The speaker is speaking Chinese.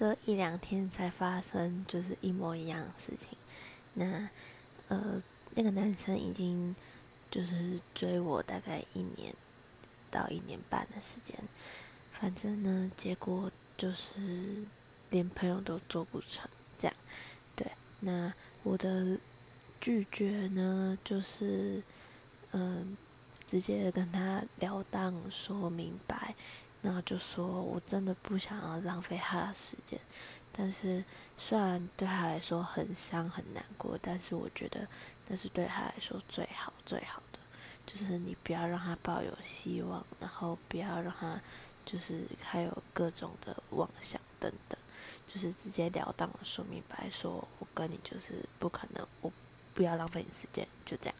这一两天才发生，就是一模一样的事情。那呃，那个男生已经就是追我大概一年到一年半的时间，反正呢，结果就是连朋友都做不成，这样。对，那我的拒绝呢，就是嗯。直接跟他了当说明白，然后就说我真的不想要浪费他的时间，但是虽然对他来说很伤很难过，但是我觉得那是对他来说最好最好的，就是你不要让他抱有希望，然后不要让他就是还有各种的妄想等等，就是直截了当说明白，说我跟你就是不可能，我不要浪费你时间，就这样。